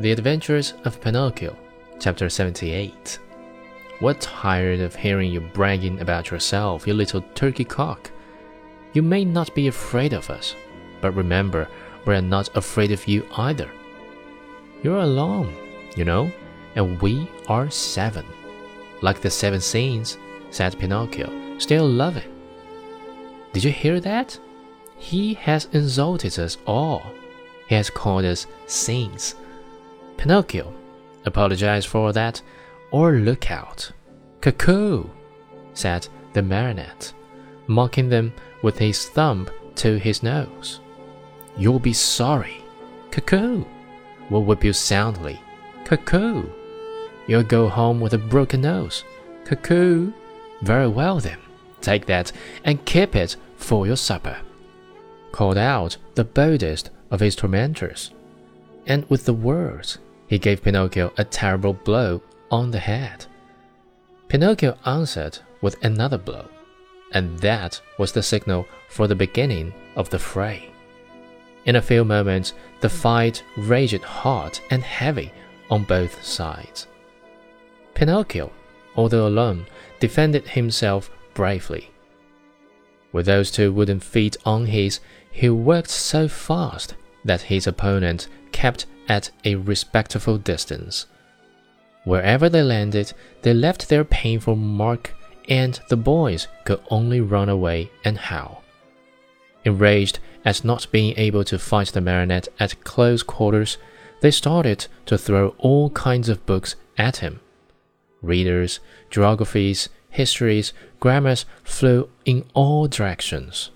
The Adventures of Pinocchio, Chapter 78. We're tired of hearing you bragging about yourself, you little turkey cock. You may not be afraid of us, but remember, we're not afraid of you either. You're alone, you know, and we are seven. Like the seven saints, said Pinocchio, still loving. Did you hear that? He has insulted us all. He has called us saints. Pinocchio, apologize for that, or look out. Cuckoo, said the marionette, mocking them with his thumb to his nose. You'll be sorry. Cuckoo, will whip you soundly. Cuckoo, you'll go home with a broken nose. Cuckoo, very well then, take that and keep it for your supper. Called out the boldest of his tormentors, and with the words he gave Pinocchio a terrible blow on the head. Pinocchio answered with another blow, and that was the signal for the beginning of the fray. In a few moments, the fight raged hot and heavy on both sides. Pinocchio, although alone, defended himself bravely. With those two wooden feet on his, he worked so fast that his opponent kept at a respectful distance. Wherever they landed, they left their painful mark, and the boys could only run away and howl. Enraged at not being able to fight the marionette at close quarters, they started to throw all kinds of books at him. Readers, geographies, histories, grammars flew in all directions.